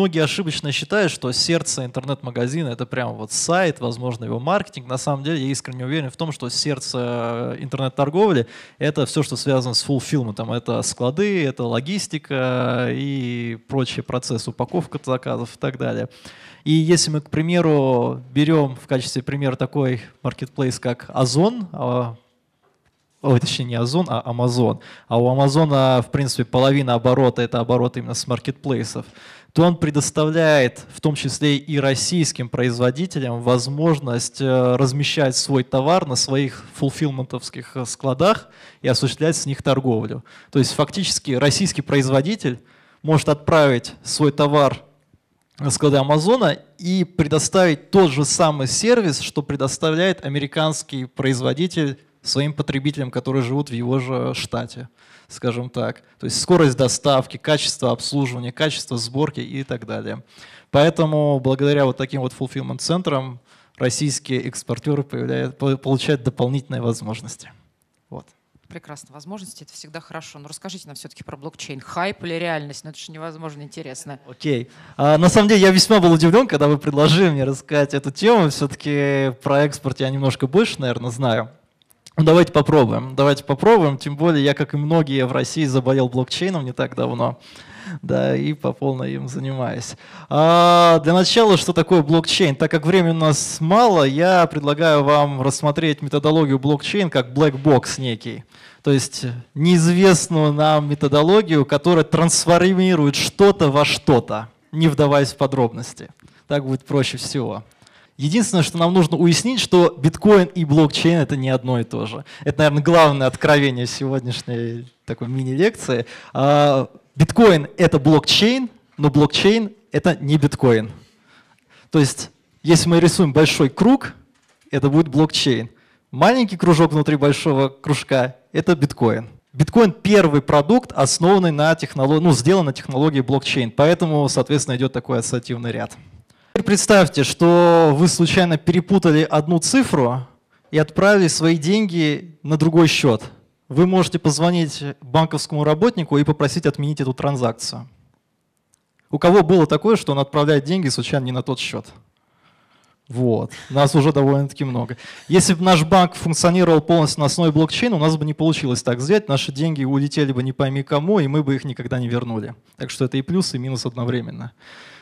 многие ошибочно считают, что сердце интернет-магазина это прям вот сайт, возможно, его маркетинг. На самом деле я искренне уверен в том, что сердце интернет-торговли это все, что связано с фулфилментом. Это склады, это логистика и прочие процессы, упаковка заказов и так далее. И если мы, к примеру, берем в качестве примера такой маркетплейс, как Озон, а, ой, точнее не Озон, а Амазон, а у Амазона, в принципе, половина оборота – это оборот именно с маркетплейсов, то он предоставляет, в том числе и российским производителям, возможность э, размещать свой товар на своих фулфилментовских э, складах и осуществлять с них торговлю. То есть фактически российский производитель может отправить свой товар на склады Амазона и предоставить тот же самый сервис, что предоставляет американский производитель своим потребителям, которые живут в его же штате, скажем так. То есть скорость доставки, качество обслуживания, качество сборки и так далее. Поэтому благодаря вот таким вот fulfillment центрам российские экспортеры получают дополнительные возможности. Вот. Прекрасно. Возможности — это всегда хорошо. Но расскажите нам все-таки про блокчейн. Хайп или реальность? Ну это же невозможно интересно. Окей. Okay. А, на самом деле я весьма был удивлен, когда вы предложили мне рассказать эту тему. Все-таки про экспорт я немножко больше, наверное, знаю. Ну, давайте попробуем. Давайте попробуем. Тем более я, как и многие в России, заболел блокчейном не так давно. Да, и по полной им занимаюсь. А, для начала, что такое блокчейн? Так как времени у нас мало, я предлагаю вам рассмотреть методологию блокчейн как black box некий. То есть неизвестную нам методологию, которая трансформирует что-то во что-то, не вдаваясь в подробности. Так будет проще всего. Единственное, что нам нужно уяснить, что биткоин и блокчейн — это не одно и то же. Это, наверное, главное откровение сегодняшней такой мини-лекции. А, биткоин — это блокчейн, но блокчейн — это не биткоин. То есть, если мы рисуем большой круг, это будет блокчейн. Маленький кружок внутри большого кружка — это биткоин. Биткоин — первый продукт, основанный на технологии, ну, сделан на технологии блокчейн, поэтому, соответственно, идет такой ассоциативный ряд. Представьте, что вы случайно перепутали одну цифру и отправили свои деньги на другой счет. Вы можете позвонить банковскому работнику и попросить отменить эту транзакцию. У кого было такое, что он отправляет деньги случайно не на тот счет? Вот. Нас уже довольно-таки много. Если бы наш банк функционировал полностью на основе блокчейна, у нас бы не получилось так взять, наши деньги улетели бы не пойми кому, и мы бы их никогда не вернули. Так что это и плюс, и минус одновременно.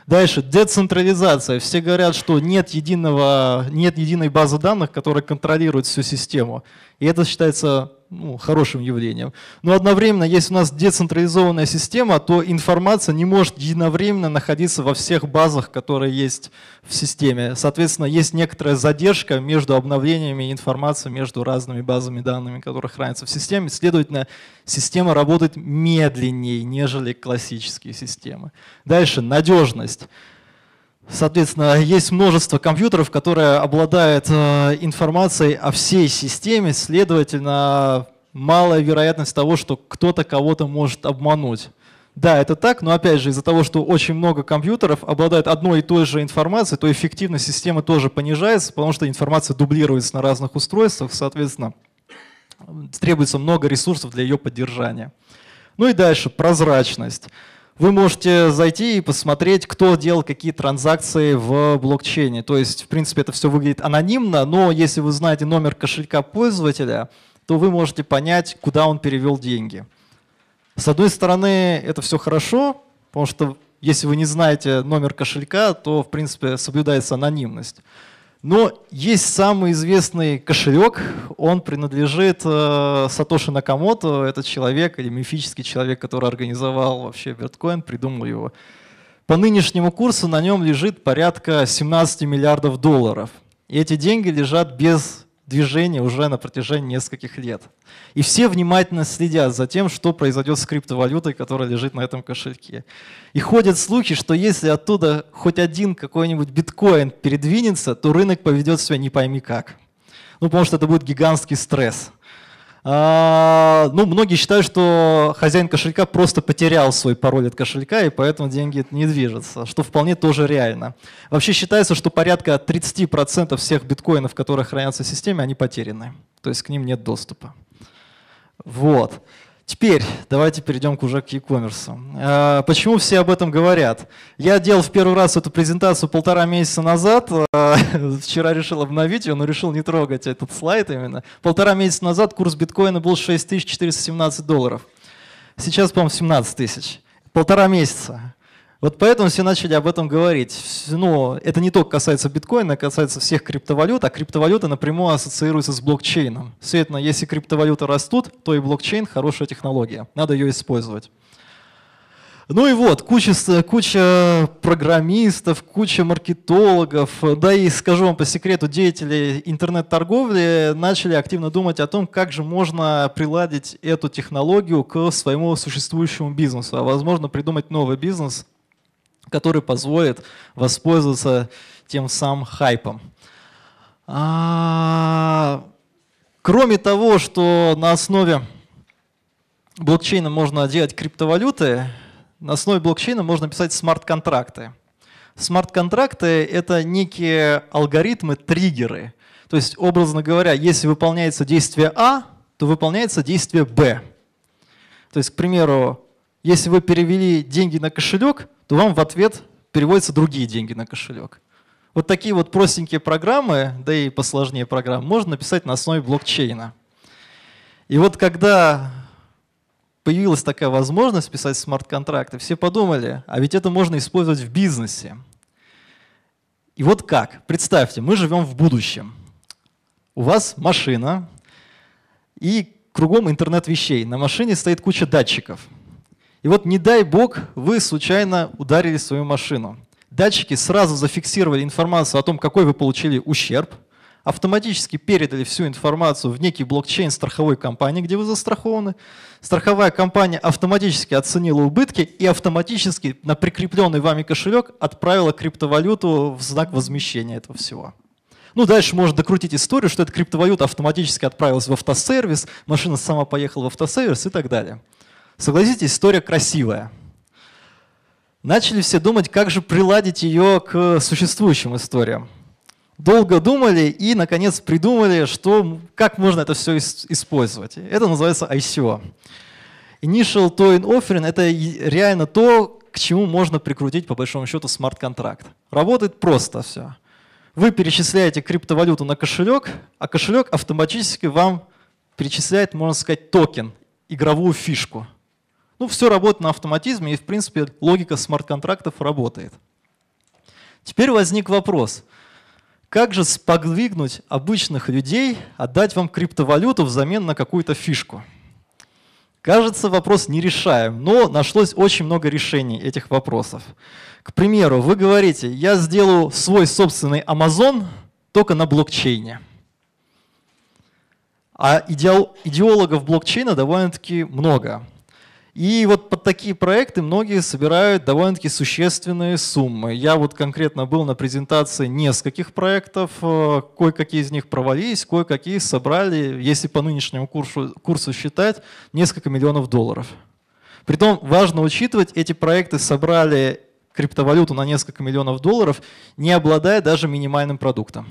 Дальше, децентрализация. Все говорят, что нет, единого, нет единой базы данных, которая контролирует всю систему. И это считается ну, хорошим явлением. Но одновременно, если у нас децентрализованная система, то информация не может единовременно находиться во всех базах, которые есть в системе. Соответственно, есть некоторая задержка между обновлениями информации, между разными базами данными, которые хранятся в системе. Следовательно, система работает медленнее, нежели классические системы. Дальше, надежность. Соответственно, есть множество компьютеров, которые обладают э, информацией о всей системе, следовательно, малая вероятность того, что кто-то кого-то может обмануть. Да, это так, но опять же из-за того, что очень много компьютеров обладают одной и той же информацией, то эффективность системы тоже понижается, потому что информация дублируется на разных устройствах, соответственно, требуется много ресурсов для ее поддержания. Ну и дальше, прозрачность. Вы можете зайти и посмотреть, кто делал какие транзакции в блокчейне. То есть, в принципе, это все выглядит анонимно, но если вы знаете номер кошелька пользователя, то вы можете понять, куда он перевел деньги. С одной стороны, это все хорошо, потому что если вы не знаете номер кошелька, то, в принципе, соблюдается анонимность. Но есть самый известный кошелек, он принадлежит э, Сатоши Накамото, этот человек или мифический человек, который организовал вообще биткоин, придумал его. По нынешнему курсу на нем лежит порядка 17 миллиардов долларов. И эти деньги лежат без движение уже на протяжении нескольких лет. И все внимательно следят за тем, что произойдет с криптовалютой, которая лежит на этом кошельке. И ходят слухи, что если оттуда хоть один какой-нибудь биткоин передвинется, то рынок поведет себя не пойми как. Ну, потому что это будет гигантский стресс. А, ну, многие считают, что хозяин кошелька просто потерял свой пароль от кошелька, и поэтому деньги не движутся, что вполне тоже реально. Вообще считается, что порядка 30% всех биткоинов, которые хранятся в системе, они потеряны. То есть к ним нет доступа. Вот. Теперь давайте перейдем уже к e-commerce. А, почему все об этом говорят? Я делал в первый раз эту презентацию полтора месяца назад. А, вчера решил обновить ее, но решил не трогать этот слайд именно. Полтора месяца назад курс биткоина был 6417 долларов. Сейчас, по-моему, 17 тысяч. Полтора месяца. Вот поэтому все начали об этом говорить. Ну, это не только касается биткоина, касается всех криптовалют, а криптовалюта напрямую ассоциируется с блокчейном. Следовательно, если криптовалюты растут, то и блокчейн хорошая технология. Надо ее использовать. Ну и вот, куча, куча программистов, куча маркетологов, да и скажу вам по секрету, деятели интернет-торговли начали активно думать о том, как же можно приладить эту технологию к своему существующему бизнесу, а возможно придумать новый бизнес, который позволит воспользоваться тем самым хайпом. А, кроме того, что на основе блокчейна можно делать криптовалюты, на основе блокчейна можно писать смарт-контракты. Смарт-контракты — это некие алгоритмы, триггеры. То есть, образно говоря, если выполняется действие А, то выполняется действие Б. То есть, к примеру, если вы перевели деньги на кошелек, то вам в ответ переводятся другие деньги на кошелек. Вот такие вот простенькие программы, да и посложнее программы, можно написать на основе блокчейна. И вот когда появилась такая возможность писать смарт-контракты, все подумали, а ведь это можно использовать в бизнесе. И вот как? Представьте, мы живем в будущем. У вас машина и кругом интернет вещей. На машине стоит куча датчиков – и вот не дай бог вы случайно ударили свою машину. Датчики сразу зафиксировали информацию о том, какой вы получили ущерб, автоматически передали всю информацию в некий блокчейн страховой компании, где вы застрахованы. Страховая компания автоматически оценила убытки и автоматически на прикрепленный вами кошелек отправила криптовалюту в знак возмещения этого всего. Ну, дальше можно докрутить историю, что эта криптовалюта автоматически отправилась в автосервис, машина сама поехала в автосервис и так далее. Согласитесь, история красивая. Начали все думать, как же приладить ее к существующим историям. Долго думали и, наконец, придумали, что, как можно это все использовать. Это называется ICO. Initial Token Offering – это реально то, к чему можно прикрутить, по большому счету, смарт-контракт. Работает просто все. Вы перечисляете криптовалюту на кошелек, а кошелек автоматически вам перечисляет, можно сказать, токен, игровую фишку – ну, все работает на автоматизме, и, в принципе, логика смарт-контрактов работает. Теперь возник вопрос, как же сподвигнуть обычных людей отдать вам криптовалюту взамен на какую-то фишку? Кажется, вопрос не решаем, но нашлось очень много решений этих вопросов. К примеру, вы говорите, я сделаю свой собственный Amazon только на блокчейне. А идеологов блокчейна довольно-таки много. И вот под такие проекты многие собирают довольно-таки существенные суммы. Я вот конкретно был на презентации нескольких проектов, э, кое-какие из них провалились, кое-какие собрали, если по нынешнему курсу, курсу считать, несколько миллионов долларов. Притом важно учитывать, эти проекты собрали криптовалюту на несколько миллионов долларов, не обладая даже минимальным продуктом.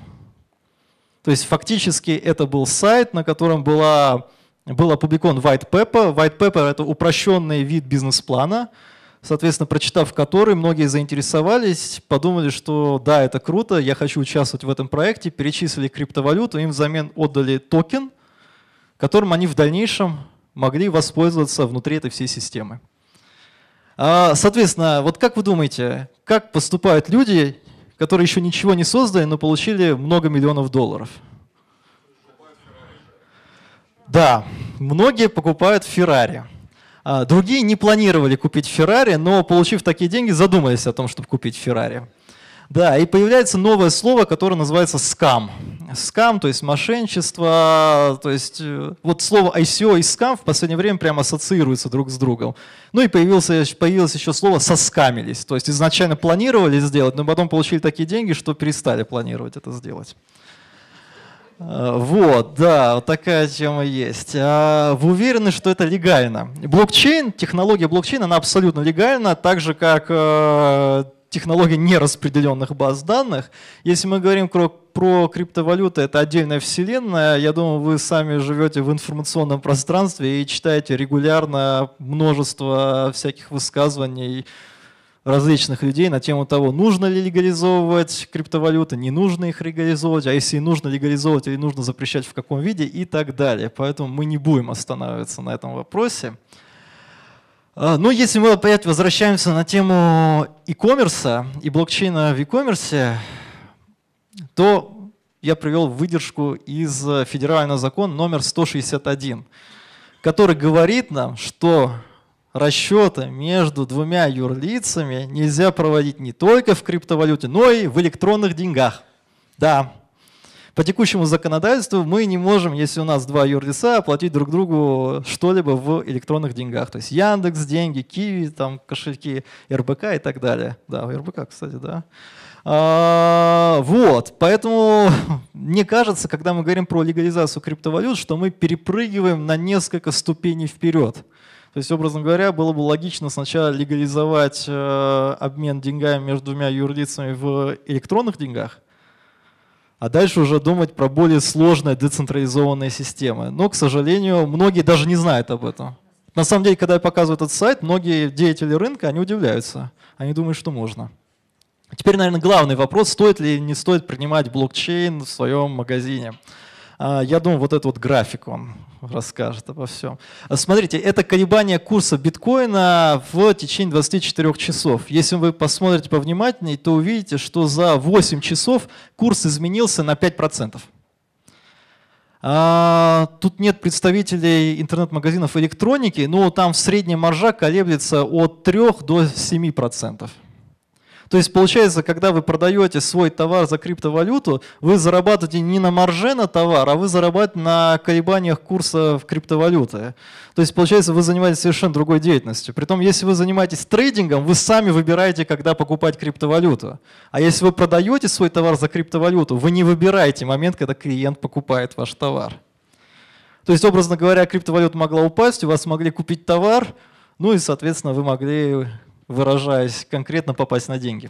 То есть фактически это был сайт, на котором была был опубликован white paper. White paper — это упрощенный вид бизнес-плана, соответственно, прочитав который, многие заинтересовались, подумали, что да, это круто, я хочу участвовать в этом проекте, перечислили криптовалюту, им взамен отдали токен, которым они в дальнейшем могли воспользоваться внутри этой всей системы. А, соответственно, вот как вы думаете, как поступают люди, которые еще ничего не создали, но получили много миллионов долларов? Да, многие покупают Феррари. А, другие не планировали купить Феррари, но получив такие деньги, задумались о том, чтобы купить Феррари. Да, и появляется новое слово, которое называется скам. Скам, то есть мошенничество, то есть э, вот слово ICO и скам в последнее время прямо ассоциируются друг с другом. Ну и появился, появилось еще слово соскамились, то есть изначально планировали сделать, но потом получили такие деньги, что перестали планировать это сделать. Э, вот, да, вот такая тема есть. А вы уверены, что это легально? Блокчейн, технология блокчейна, она абсолютно легальна, так же как э, технология нераспределенных баз данных. Если мы говорим про, про криптовалюты, это отдельная вселенная. Я думаю, вы сами живете в информационном пространстве и читаете регулярно множество всяких высказываний различных людей на тему того, нужно ли легализовывать криптовалюты, не нужно их легализовывать, а если нужно легализовывать или нужно запрещать в каком виде и так далее. Поэтому мы не будем останавливаться на этом вопросе. А, Но ну, если мы опять возвращаемся на тему e-commerce и блокчейна в e-commerce, то я привел выдержку из федерального закона номер 161, который говорит нам, что расчеты между двумя юрлицами нельзя проводить не только в криптовалюте, но и в электронных деньгах. Да, по текущему законодательству мы не можем, если у нас два юрлица, оплатить друг другу что-либо в электронных деньгах. То есть Яндекс, деньги, Киви, там кошельки, РБК и так далее. Да, РБК, кстати, да. А, вот, поэтому мне кажется, когда мы говорим про легализацию криптовалют, что мы перепрыгиваем на несколько ступеней вперед. То есть, образно говоря, было бы логично сначала легализовать э, обмен деньгами между двумя юрлицами в электронных деньгах, а дальше уже думать про более сложные децентрализованные системы. Но, к сожалению, многие даже не знают об этом. На самом деле, когда я показываю этот сайт, многие деятели рынка, они удивляются. Они думают, что можно. Теперь, наверное, главный вопрос, стоит ли не стоит принимать блокчейн в своем магазине. А, я думаю, вот этот вот график он расскажет обо всем. Смотрите, это колебание курса биткоина в течение 24 часов. Если вы посмотрите повнимательнее, то увидите, что за 8 часов курс изменился на 5%. А, тут нет представителей интернет-магазинов электроники, но там в среднем маржа колеблется от 3 до 7%. То есть получается, когда вы продаете свой товар за криптовалюту, вы зарабатываете не на марже на товар, а вы зарабатываете на колебаниях курса в криптовалюты. То есть получается, вы занимаетесь совершенно другой деятельностью. Притом, если вы занимаетесь трейдингом, вы сами выбираете, когда покупать криптовалюту. А если вы продаете свой товар за криптовалюту, вы не выбираете момент, когда клиент покупает ваш товар. То есть, образно говоря, криптовалюта могла упасть, у вас могли купить товар, ну и, соответственно, вы могли выражаясь конкретно, попасть на деньги.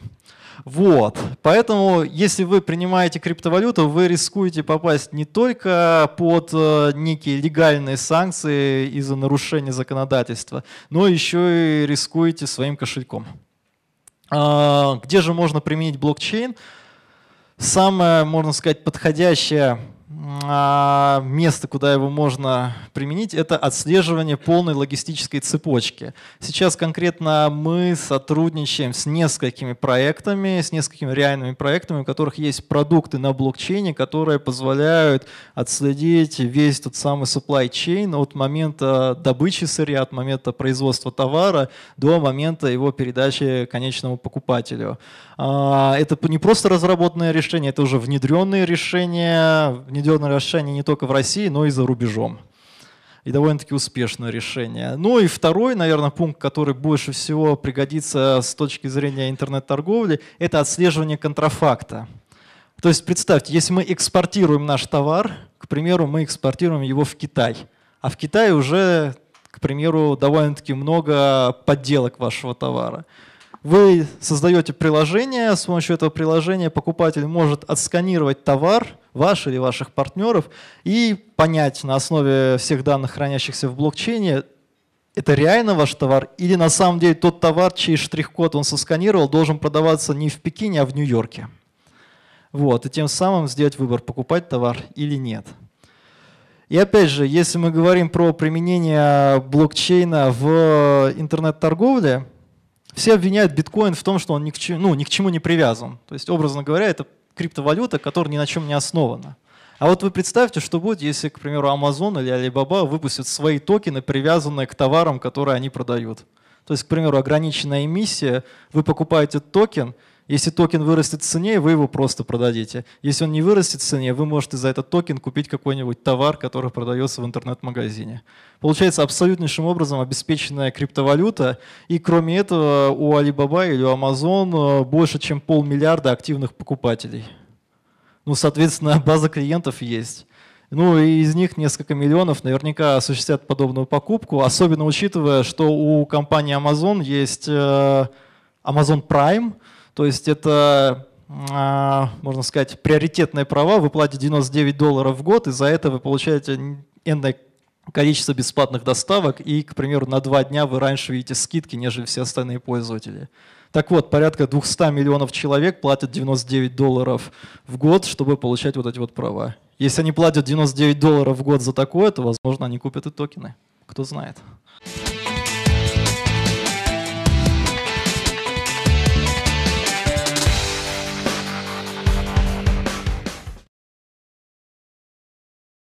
Вот. Поэтому, если вы принимаете криптовалюту, вы рискуете попасть не только под э, некие легальные санкции из-за нарушения законодательства, но еще и рискуете своим кошельком. А, где же можно применить блокчейн? Самое, можно сказать, подходящее место, куда его можно применить, это отслеживание полной логистической цепочки. Сейчас конкретно мы сотрудничаем с несколькими проектами, с несколькими реальными проектами, у которых есть продукты на блокчейне, которые позволяют отследить весь тот самый supply chain от момента добычи сырья, от момента производства товара до момента его передачи конечному покупателю. А, это не просто разработанное решение, это уже внедренные решения, внедренное решение не только в России, но и за рубежом. И довольно-таки успешное решение. Ну и второй, наверное, пункт, который больше всего пригодится с точки зрения интернет-торговли, это отслеживание контрафакта. То есть представьте, если мы экспортируем наш товар, к примеру, мы экспортируем его в Китай, а в Китае уже, к примеру, довольно-таки много подделок вашего товара. Вы создаете приложение, с помощью этого приложения покупатель может отсканировать товар ваш или ваших партнеров и понять на основе всех данных, хранящихся в блокчейне, это реально ваш товар или на самом деле тот товар, чей штрих-код он сосканировал, должен продаваться не в Пекине, а в Нью-Йорке. Вот, и тем самым сделать выбор, покупать товар или нет. И опять же, если мы говорим про применение блокчейна в интернет-торговле, все обвиняют биткоин в том, что он ни к, чему, ну, ни к чему не привязан. То есть, образно говоря, это криптовалюта, которая ни на чем не основана. А вот вы представьте, что будет, если, к примеру, Amazon или Alibaba выпустят свои токены, привязанные к товарам, которые они продают. То есть, к примеру, ограниченная эмиссия, вы покупаете токен, если токен вырастет в цене, вы его просто продадите. Если он не вырастет в цене, вы можете за этот токен купить какой-нибудь товар, который продается в интернет-магазине. Получается абсолютнейшим образом обеспеченная криптовалюта. И кроме этого у Alibaba или у Amazon э, больше, чем полмиллиарда активных покупателей. Ну, соответственно, база клиентов есть. Ну и из них несколько миллионов наверняка осуществят подобную покупку, особенно учитывая, что у компании Amazon есть э, Amazon Prime – то есть это а, можно сказать, приоритетные права, вы платите 99 долларов в год, и за это вы получаете энное количество бесплатных доставок, и, к примеру, на два дня вы раньше видите скидки, нежели все остальные пользователи. Так вот, порядка 200 миллионов человек платят 99 долларов в год, чтобы получать вот эти вот права. Если они платят 99 долларов в год за такое, то, возможно, они купят и токены. Кто знает.